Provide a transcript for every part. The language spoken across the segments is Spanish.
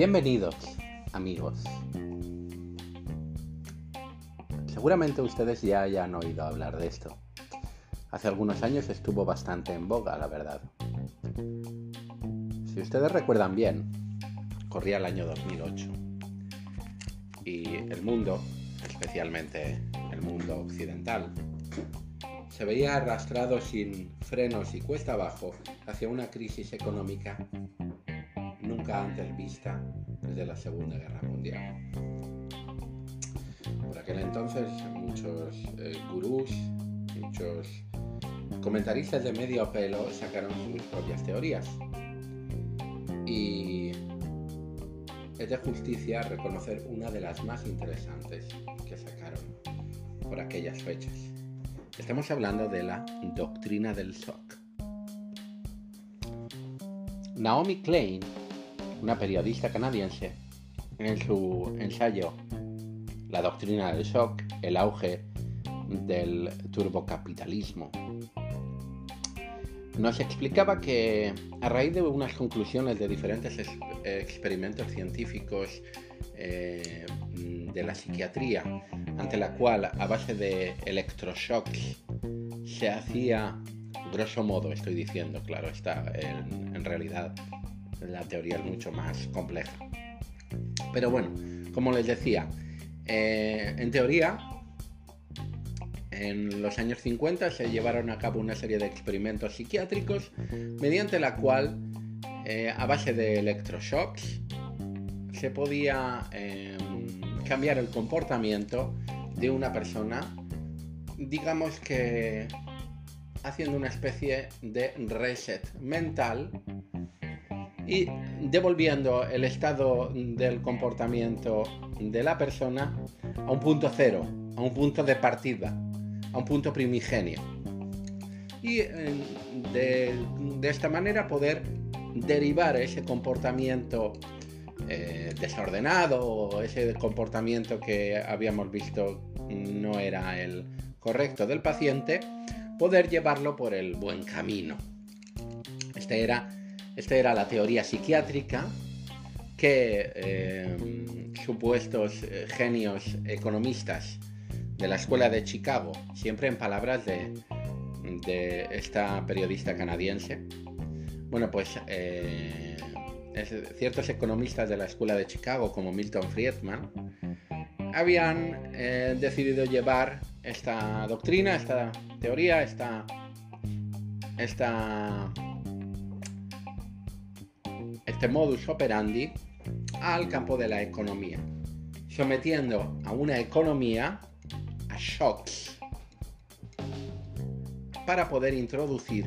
Bienvenidos, amigos. Seguramente ustedes ya hayan oído hablar de esto. Hace algunos años estuvo bastante en boga, la verdad. Si ustedes recuerdan bien, corría el año 2008 y el mundo, especialmente el mundo occidental, se veía arrastrado sin frenos y cuesta abajo hacia una crisis económica nunca antes vista desde la Segunda Guerra Mundial. Por aquel entonces muchos eh, gurús, muchos comentaristas de medio pelo sacaron sus propias teorías. Y es de justicia reconocer una de las más interesantes que sacaron por aquellas fechas. Estamos hablando de la doctrina del shock. Naomi Klein, una periodista canadiense, en su ensayo La doctrina del shock, el auge del turbocapitalismo, nos explicaba que a raíz de unas conclusiones de diferentes experimentos científicos eh, de la psiquiatría, ante la cual a base de electroshocks se hacía, grosso modo estoy diciendo, claro está, en, realidad la teoría es mucho más compleja. Pero bueno, como les decía, eh, en teoría en los años 50 se llevaron a cabo una serie de experimentos psiquiátricos mediante la cual, eh, a base de electroshocks, se podía em, cambiar el comportamiento de una persona, digamos que haciendo una especie de reset mental y devolviendo el estado del comportamiento de la persona a un punto cero, a un punto de partida a un punto primigenio. Y eh, de, esta manera poder derivar ese comportamiento eh, desordenado o ese comportamiento que habíamos visto no era el correcto del paciente, poder llevarlo por el buen camino. Este era, esta era la teoría psiquiátrica que eh, supuestos genios economistas de la Escuela de Chicago, siempre en palabras de, esta periodista canadiense. Bueno, pues eh, ciertos economistas de la Escuela de Chicago, como Milton Friedman, habían eh, decidido llevar esta doctrina, esta teoría, esta, esta, este modus operandi al campo de la economía, sometiendo a una economía shocks para poder introducir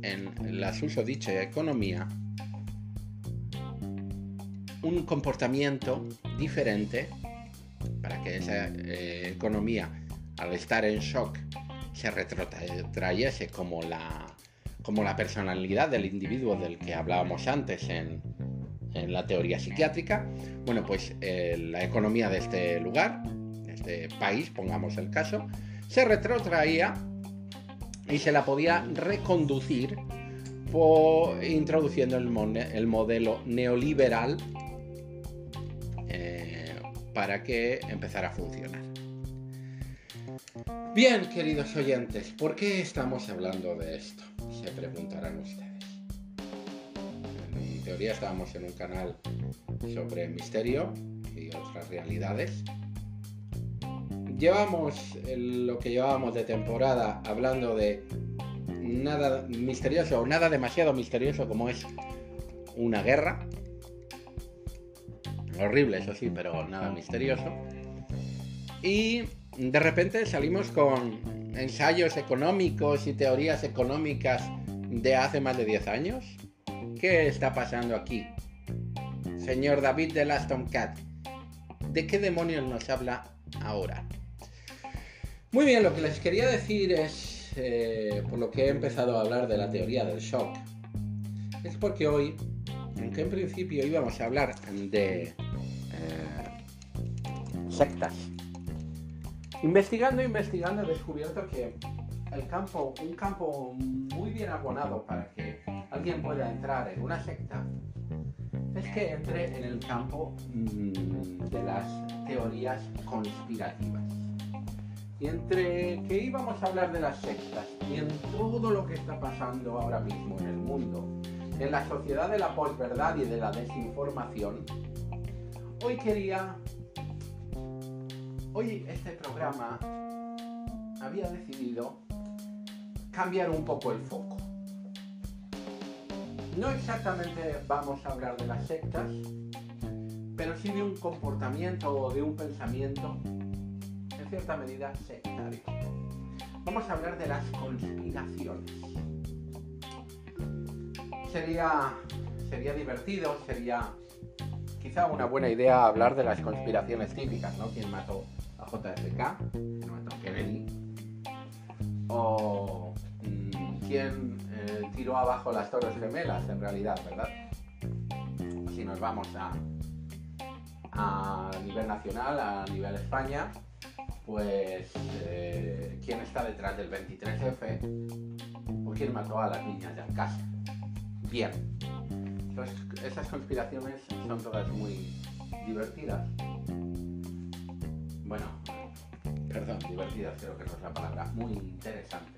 en la susodicha economía un comportamiento diferente para que esa eh, economía al estar en shock se retrotrayese como la, como la personalidad del individuo del que hablábamos antes en, la teoría psiquiátrica. Bueno, pues eh, la economía de este lugar país, pongamos el caso, se retrotraía y se la podía reconducir por, introduciendo el, modelo neoliberal eh, para que empezara a funcionar. Bien, queridos oyentes, ¿por qué estamos hablando de esto? Se preguntarán ustedes. En teoría estábamos en un canal sobre misterio y otras realidades llevamos lo que llevábamos de temporada hablando de nada misterioso o nada demasiado misterioso como es una guerra. Horrible, eso sí, pero nada misterioso. Y de repente salimos con ensayos económicos y teorías económicas de hace más de 10 años. ¿Qué está pasando aquí? Señor David de Aston Cat, ¿de qué demonios nos habla ahora? Muy bien, lo que les quería decir es, eh, por lo que he empezado a hablar de la teoría del shock, es porque hoy, aunque en principio íbamos a hablar de eh, sectas, investigando, investigando he descubierto que el campo, un campo muy bien abonado para que alguien pueda entrar en una secta es que entre en el campo mm, de las teorías conspirativas. Y entre que íbamos a hablar de las sectas y en todo lo que está pasando ahora mismo en el mundo, en la sociedad de la posverdad y de la desinformación, hoy quería, hoy este programa había decidido cambiar un poco el foco. No exactamente vamos a hablar de las sectas, pero sí de un comportamiento o de un pensamiento en cierta medida sectario. Vamos a hablar de las conspiraciones. Sería, sería divertido, sería quizá una buena idea hablar de las conspiraciones típicas, ¿no? ¿Quién mató a JFK? ¿Quién mató a Kennedy? ¿O quién eh, tiró abajo las Torres Gemelas, en realidad, verdad? Si nos vamos a, a nivel nacional, a nivel España, pues eh, quién está detrás del 23F o quién mató a las niñas de casa. Bien, Entonces, esas conspiraciones son todas muy divertidas. Bueno, perdón, divertidas creo que no es la palabra, muy interesantes.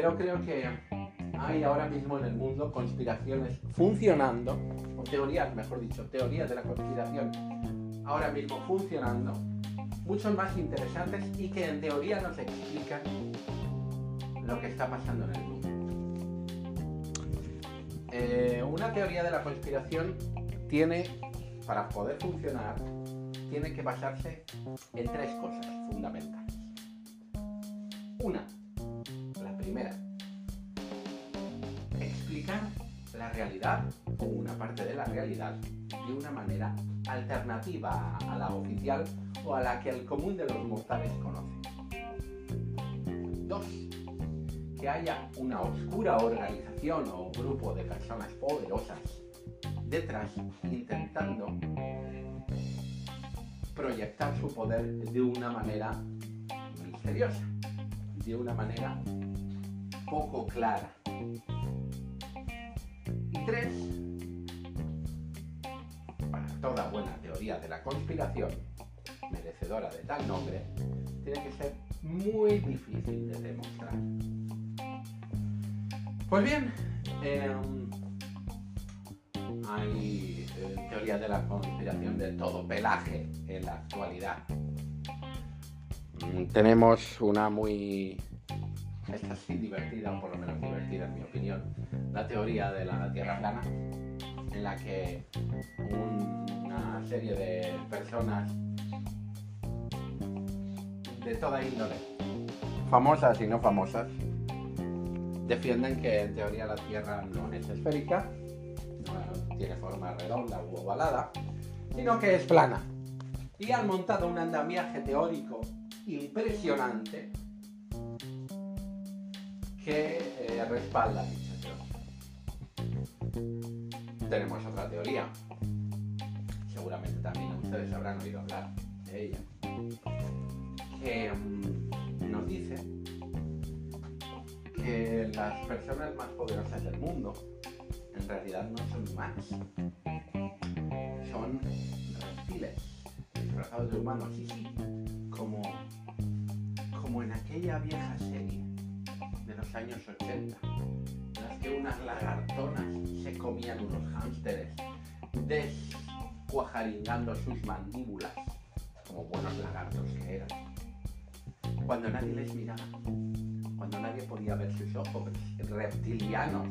Pero creo que hay ahora mismo en el mundo conspiraciones funcionando, o teorías, mejor dicho, teorías de la conspiración ahora mismo funcionando, mucho más interesantes y que en teoría nos explican lo que está pasando en el mundo. Eh, una teoría de la conspiración tiene, para poder funcionar, tiene que basarse en tres cosas fundamentales. Una, primera, explicar la realidad o una parte de la realidad de una manera alternativa a la oficial o a la que el común de los mortales conoce. Dos, que haya una oscura organización o grupo de personas poderosas detrás intentando proyectar su poder de una manera misteriosa, de una manera poco clara. Y tres, para toda buena teoría de la conspiración, merecedora de tal nombre, tiene que ser muy difícil de demostrar. Pues bien, em, hay eh, teoría de la conspiración de todo pelaje en la actualidad. Mm, tenemos una muy, esta sí divertida, o por lo menos divertida en mi opinión, la teoría de la Tierra plana, en la que una serie de personas de toda índole, famosas y no famosas, defienden que en teoría la Tierra no es esférica, no tiene forma redonda u ovalada, sino que es plana. Y han montado un andamiaje teórico impresionante que eh, respalda dicha teoría. Tenemos otra teoría, seguramente también ustedes habrán oído hablar de ella, que mm, nos dice que las personas más poderosas del mundo en realidad no son humanos, son reptiles disfrazados de humanos, y sí, como, como en aquella vieja serie los años 80, en las que unas lagartonas se comían unos hámsteres descuajaringando sus mandíbulas como buenos lagartos que eran. Cuando nadie les miraba, cuando nadie podía ver sus ojos reptilianos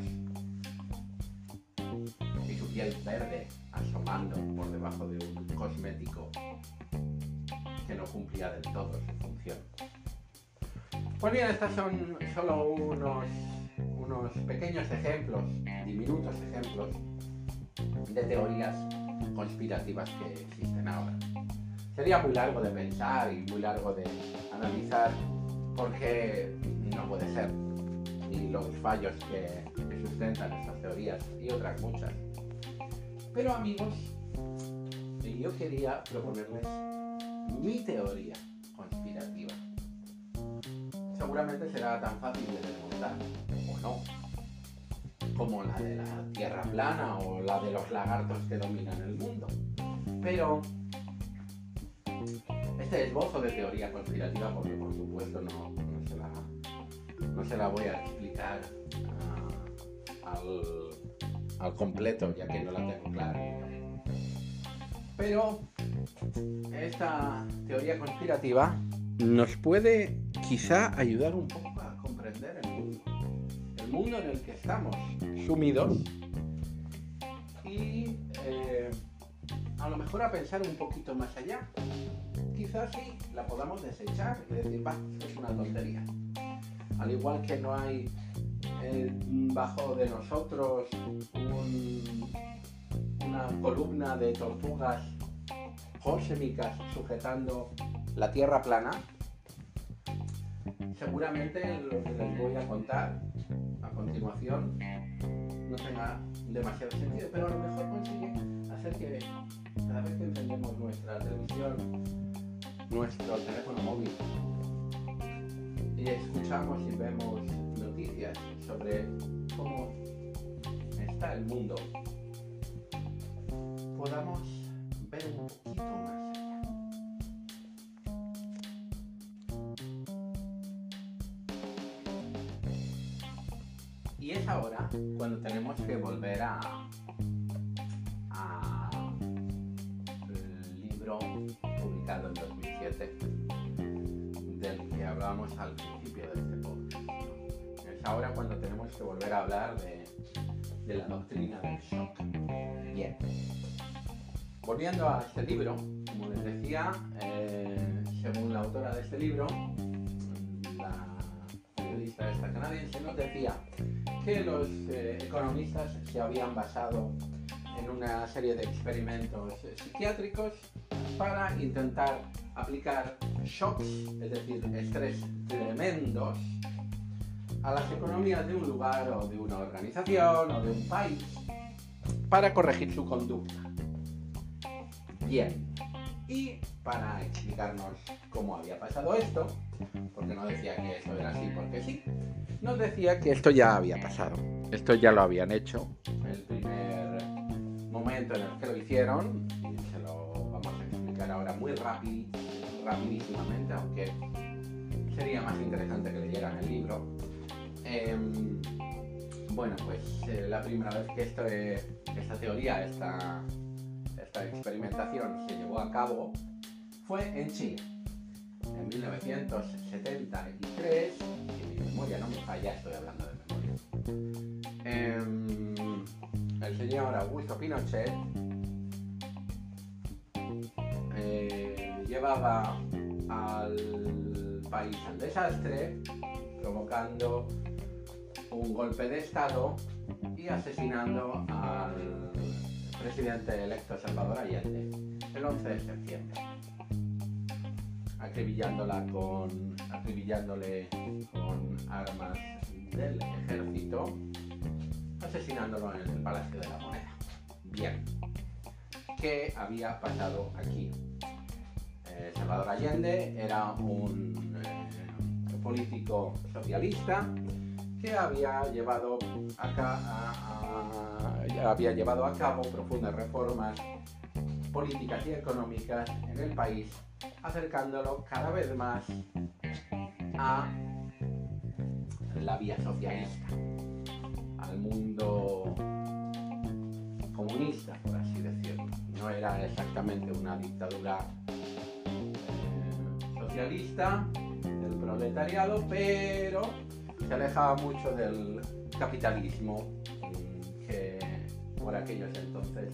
y su piel verde asomando por debajo de un cosmético que no cumplía del todo su función. Pues bien, estos son solo unos, unos pequeños ejemplos, diminutos ejemplos, de teorías conspirativas que existen ahora. Sería muy largo de pensar y muy largo de analizar porque no puede ser, ni los fallos que, que sustentan estas teorías y otras muchas. Pero amigos, yo quería proponerles mi teoría. Seguramente será tan fácil de desmontar, o no. como la de la Tierra plana o la de los lagartos que dominan el mundo. Pero este esbozo de teoría conspirativa, porque por supuesto no, se, la, voy a explicar ah, al, al completo, ya que no la tengo clara. Pero esta teoría conspirativa nos puede quizá ayudar un poco a comprender el mundo, en el que estamos sumidos y eh, a lo mejor a pensar un poquito más allá. Quizás sí la podamos desechar y decir, va, es una tontería. Al igual que no hay eh, bajo de nosotros una columna de tortugas jósemicas sujetando la tierra plana, seguramente lo que les voy a contar a continuación no tenga demasiado sentido, pero a lo mejor consigue hacer que cada vez que encendemos nuestra televisión, nuestro teléfono móvil y escuchamos y vemos noticias sobre cómo está el mundo, podamos ver un poquito más ahora cuando tenemos que volver a, el libro publicado en 2007 del que hablábamos al principio de este podcast. Es ahora cuando tenemos que volver a hablar de, la doctrina del shock. Bien. Volviendo a este libro, como les decía, eh, según la autora de este libro, la periodista esta canadiense nos decía que los eh, economistas se habían basado en una serie de experimentos eh, psiquiátricos para intentar aplicar shocks, es decir, estrés tremendos, a las economías de un lugar o de una organización o de un país para corregir su conducta. Bien, y para explicarnos cómo había pasado esto, porque no decía que esto era así porque sí, nos decía que esto ya había pasado, esto ya lo habían hecho. El primer momento en el que lo hicieron, y se lo vamos a explicar ahora muy rápido, rapidísimamente, aunque sería más interesante que leyeran el libro. Em, bueno, pues eh, la primera vez que esto, esta teoría, esta, esta experimentación se llevó a cabo fue en Chile en 1973, si mi memoria no me falla, estoy hablando de memoria, em, el señor Augusto Pinochet eh, llevaba al país al desastre, provocando un golpe de Estado y asesinando al presidente electo Salvador Allende el 11 de septiembre acribillándola con, armas del ejército, asesinándolo en el Palacio de la Moneda. Bien, ¿qué había pasado aquí? Eh, Salvador Allende era un eh, político socialista que había llevado, acá había llevado a cabo profundas reformas políticas y económicas en el país acercándolo cada vez más a la vía socialista, al mundo comunista, por así decirlo. No era exactamente una dictadura eh, socialista del proletariado, pero se alejaba mucho del capitalismo que por aquellos entonces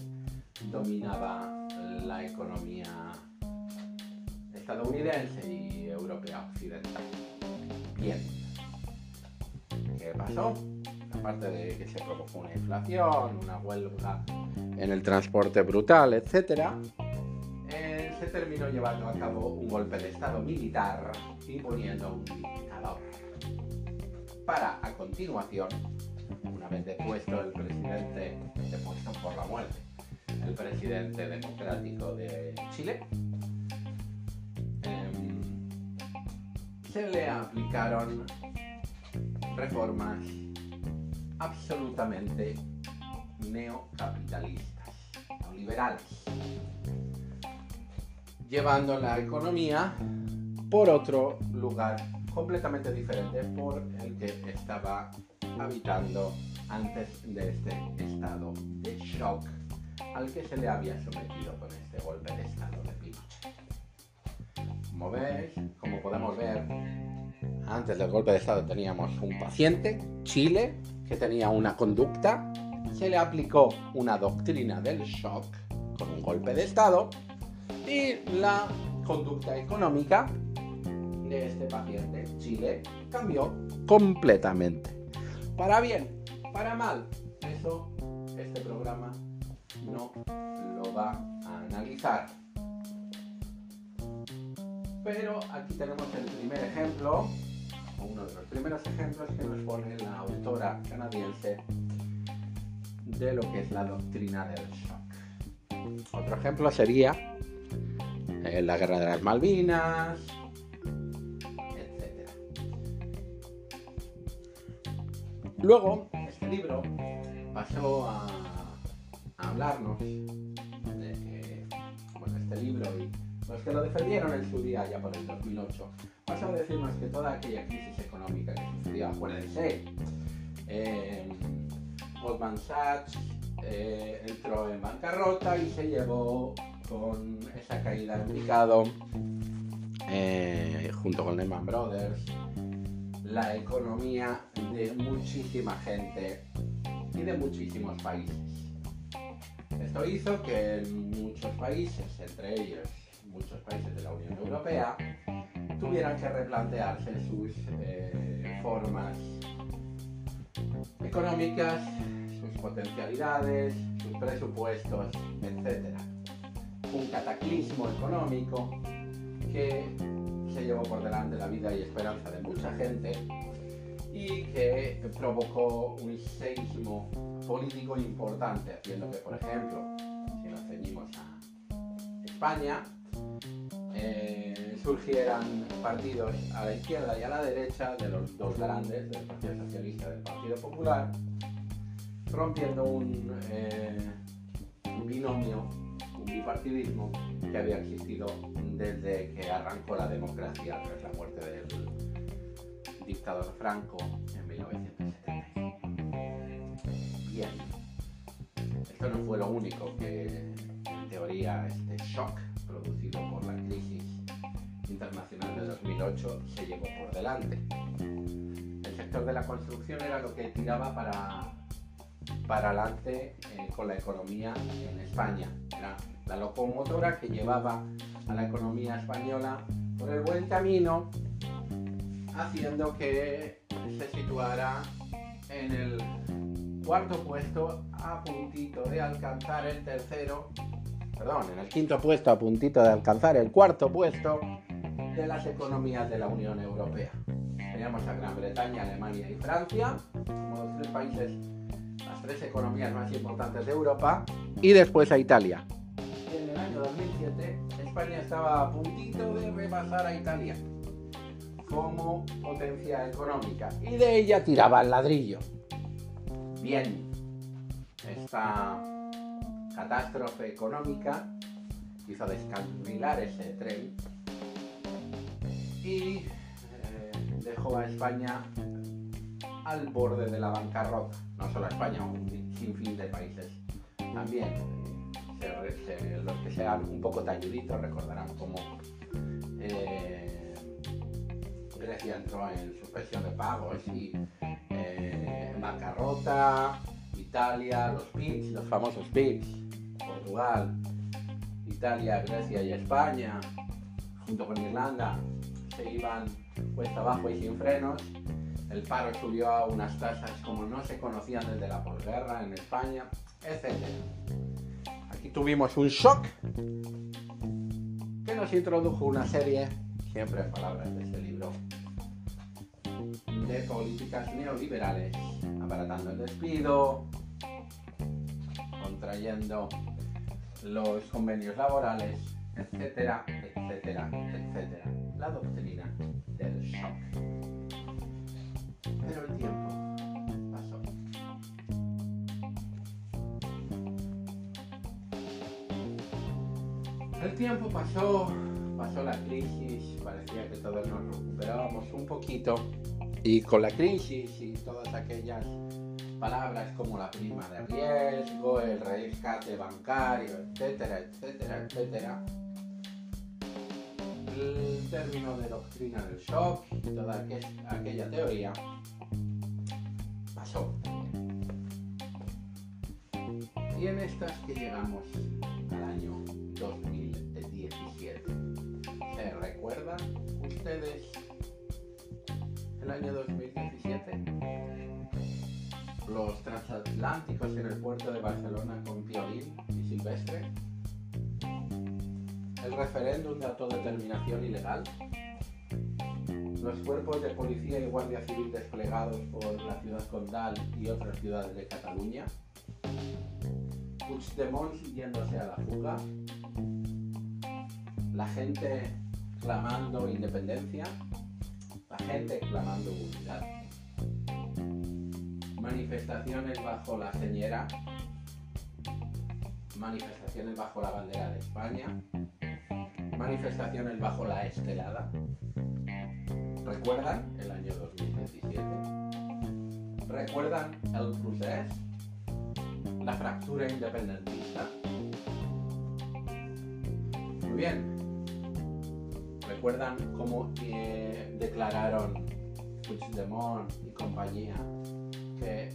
dominaba la economía estadounidense y europea occidental. Bien. ¿Qué pasó? Aparte de que se provocó una inflación, una huelga en el transporte brutal, etc., eh, se terminó llevando a cabo un golpe de Estado militar y poniendo un dictador. Para, a continuación, una vez depuesto el presidente, depuesto por la muerte, el presidente democrático de Chile, se le aplicaron reformas absolutamente neocapitalistas, neoliberales, llevando la economía por otro lugar completamente diferente por el que estaba habitando antes de este estado de shock al que se le había sometido con este golpe de estado de Pinochet. Como veis, como podemos ver, antes del golpe de estado teníamos un paciente, Chile, que tenía una conducta, se le aplicó una doctrina del shock con un golpe de estado y la conducta económica de este paciente, Chile, cambió completamente. Para bien, para mal, eso este programa no lo va a analizar. Pero aquí tenemos el primer ejemplo, uno de los primeros ejemplos que nos pone la autora canadiense de lo que es la doctrina del shock. Otro ejemplo sería eh, la guerra de las Malvinas, etc. Luego, este libro pasó a, hablarnos de bueno, este libro y los que lo defendieron en su día, ya por el 2008, pasó a decirnos que toda aquella crisis económica que sucedía, acuérdense, eh, Goldman Sachs eh, entró en bancarrota y se llevó con esa caída en picado, eh, junto con Lehman Brothers, la economía de muchísima gente y de muchísimos países. Esto hizo que muchos países, entre ellos muchos países de la Unión Europea, tuvieran que replantearse sus eh, formas económicas, sus potencialidades, sus presupuestos, etc. Un cataclismo económico que se llevó por delante la vida y esperanza de mucha gente y que provocó un seísmo político importante, haciendo que, por ejemplo, si nos ceñimos a España, eh, surgieran partidos a la izquierda y a la derecha de los dos grandes, del Partido Socialista y del Partido Popular, rompiendo un, eh, binomio, un bipartidismo que había existido desde que arrancó la democracia tras la muerte del dictador Franco en 1970. Esto no fue lo único que en teoría este shock producido por la crisis internacional de 2008 se llevó por delante. El sector de la construcción era lo que tiraba para, para adelante eh, con la economía en España. Era la locomotora que llevaba a la economía española por el buen camino, haciendo que se situara en el cuarto puesto a puntito de alcanzar el tercero perdón, en el quinto puesto a puntito de alcanzar el cuarto puesto de las economías de la Unión Europea. Teníamos a Gran Bretaña, Alemania y Francia como los tres países, las tres economías más importantes de Europa, y después a Italia. En el año 2007 España estaba a puntito de repasar a Italia como potencia económica y de ella tiraba el ladrillo. Bien, esta catástrofe económica hizo descarrilar ese tren y eh, dejó a España al borde de la bancarrota. No solo a España, un sinfín de países también. los que sean un poco talluditos recordarán cómo eh, Grecia entró en suspensión de pagos y eh, Italia, los PIBs, los famosos PIBs, Portugal, Italia, Grecia y España, junto con Irlanda, se iban cuesta abajo y sin frenos. El paro subió a unas tasas como no se conocían desde la posguerra en España, etc. Aquí tuvimos un shock que nos introdujo una serie, siempre en palabras de este libro, de políticas neoliberales, aparatando el despido, contrayendo los convenios laborales, etcétera, etcétera, etcétera. La doctrina del shock. Pero el tiempo pasó. El tiempo pasó, pasó la crisis, parecía que todos nos recuperábamos un poquito y con la crisis y todas aquellas palabras como la prima de riesgo, el rescate bancario, etcétera, etcétera, etcétera, el término de doctrina del shock y toda aquella teoría pasó. Y en estas que llegamos al año 2017. ¿Se recuerdan ustedes el año 2017? Los transatlánticos en el puerto de Barcelona con Piolín y Silvestre el referéndum de autodeterminación ilegal, los cuerpos de policía y guardia civil desplegados por la ciudad condal y otras ciudades de Cataluña, Puigdemont yéndose a la fuga, la gente clamando independencia, la gente clamando unidad, manifestaciones bajo la señera, manifestaciones bajo la bandera de España, manifestaciones bajo la estelada. ¿Recuerdan el año 2017? ¿Recuerdan el procés? ¿La fractura independentista? Muy bien. ¿Recuerdan cómo eh, declararon Puigdemont y compañía que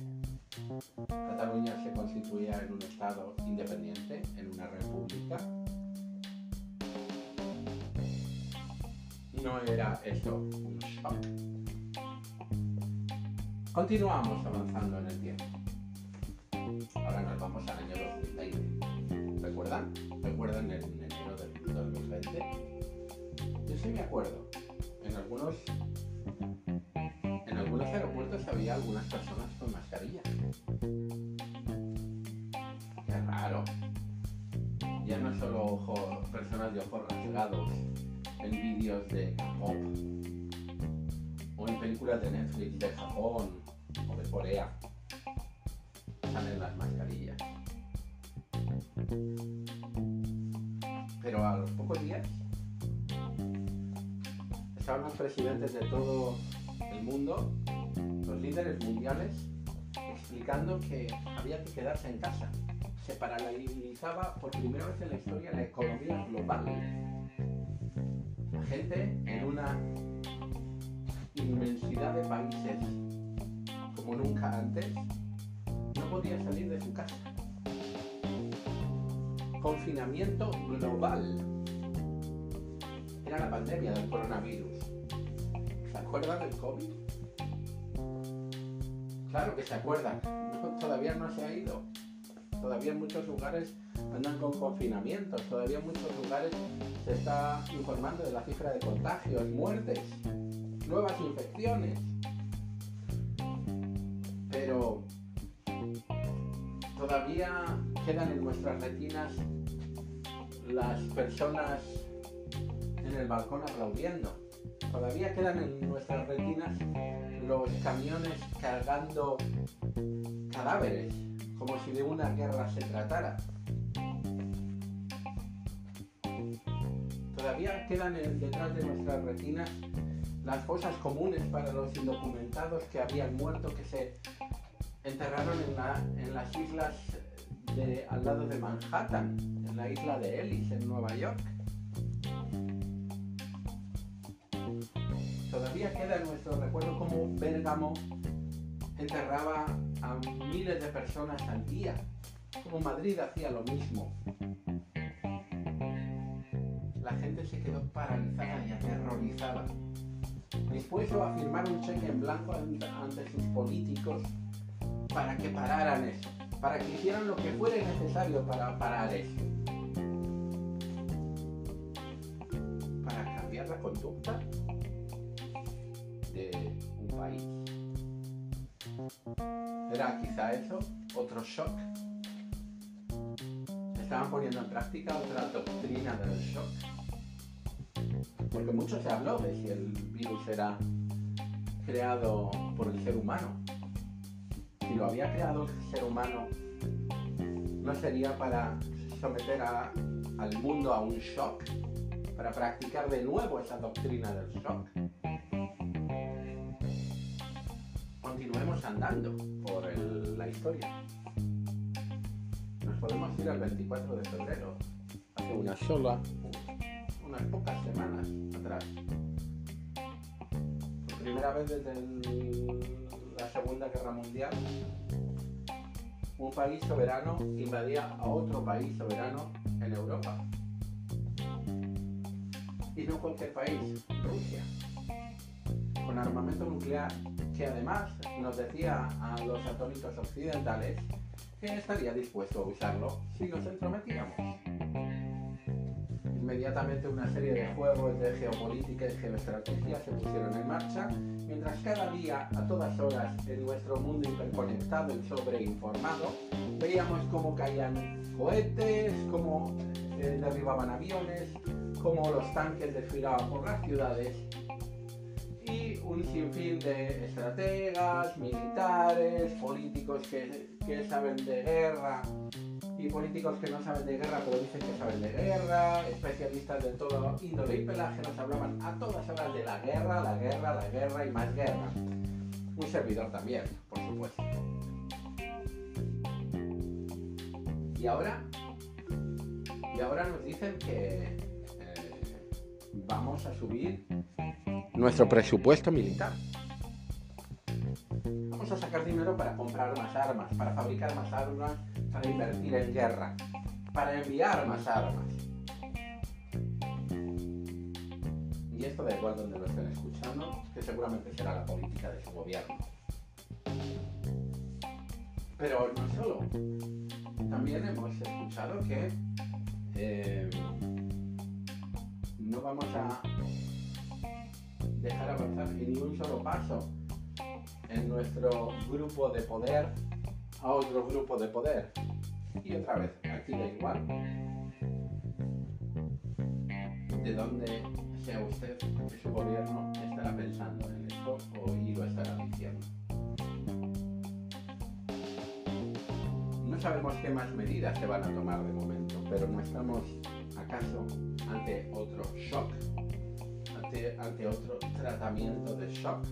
Cataluña se constituía en un Estado independiente, en una república? no era eso un shock. Continuamos avanzando en el tiempo. Ahora nos vamos al año 2020. ¿Recuerdan? ¿Recuerdan el enero del 2020? Sí me acuerdo. En algunos en algunos aeropuertos había algunas personas con mascarilla. Qué raro. Ya no solo personas de ojos rasgados en vídeos de K-pop o en películas de Netflix de Japón o de Corea. Salen las mascarillas. Los presidentes de todo el mundo, los líderes mundiales, explicando que había que quedarse en casa. Se paralizaba por primera vez en la historia la economía global gente en una inmensidad de países como nunca antes no podía salir de su casa. Confinamiento global. Era la pandemia del coronavirus. ¿Se acuerdan del COVID? Claro que se acuerdan. todavía no se ha ido. Todavía en muchos lugares andan con confinamientos. Todavía en muchos lugares se está informando de la cifra de contagios, muertes, nuevas infecciones. Pero todavía quedan en nuestras retinas las personas en el balcón aplaudiendo. Todavía quedan en nuestras retinas los camiones cargando cadáveres, como si de una guerra se tratara. todavía quedan detrás de nuestras retinas las fosas comunes para los indocumentados que habían muerto, que se enterraron en, las islas al lado de Manhattan, en la isla de Ellis, en Nueva York. Todavía queda en nuestro recuerdo como Bérgamo enterraba a miles de personas al día, como Madrid hacía lo mismo. La gente se quedó paralizada y aterrorizada, dispuesto a firmar un cheque en blanco ante sus políticos para que pararan eso, para que hicieran lo que fuera necesario para parar eso. ¿Era quizá eso otro shock? estaban poniendo en práctica otra doctrina del shock porque mucho se habló de si el virus era creado por el ser humano. Si lo había creado el ser humano, no sería para someter al mundo a un shock, para practicar de nuevo esa doctrina del shock. Continuemos andando por la historia. Nos podemos ir al 24 de febrero, hace una sola, unas pocas semanas atrás. Por primera vez desde la Segunda Guerra Mundial, un país soberano invadía a otro país soberano en Europa. Y no cualquier país, Rusia, con armamento nuclear que además nos decía a los atónicos occidentales que estaría dispuesto a usarlo si nos entrometíamos. Inmediatamente una serie de juegos de geopolítica y geoestrategia se pusieron en marcha, mientras cada día, a todas horas, en nuestro mundo hiperconectado y sobreinformado, veíamos cómo caían cohetes, cómo eh, derribaban aviones, cómo los tanques desfilaban por las ciudades un sinfín de estrategas, militares, políticos que, que saben de guerra y políticos que no saben de guerra pero dicen que saben de guerra, especialistas de todo índole y pelaje nos hablaban a todas horas de la guerra, la guerra, la guerra y más guerra. Un servidor también, por supuesto. Y ahora, y ahora nos dicen que vamos a subir nuestro presupuesto militar. Vamos a sacar dinero para comprar más armas, para fabricar más armas, para invertir en guerra, para enviar más armas. Y esto da igual donde lo estén escuchando, que seguramente será la política de su gobierno. Pero no solo. También hemos escuchado que eh, no vamos a dejar avanzar ni un solo paso en nuestro grupo de poder a otro grupo de poder. Y otra vez, aquí da igual. De dónde sea usted, que su gobierno estará pensando en esto o y lo estará diciendo. No sabemos qué más medidas se van a tomar de momento, pero no estamos acaso ante otro shock, ante, ante otro tratamiento de shock.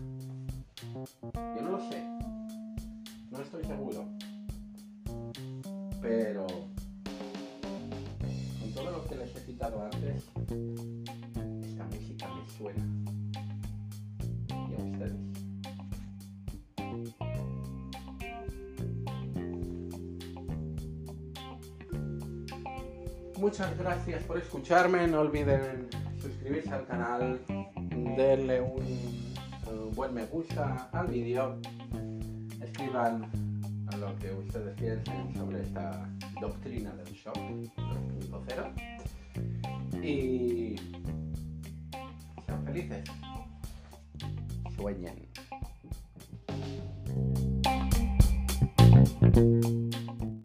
Yo no lo sé, no estoy seguro. Pero con todo lo que les he citado antes, esta música me suena. Muchas gracias por escucharme. No olviden suscribirse al canal, darle un, buen me gusta al vídeo, escriban lo que ustedes piensen sobre esta doctrina del shock 2.0 y sean felices, sueñen.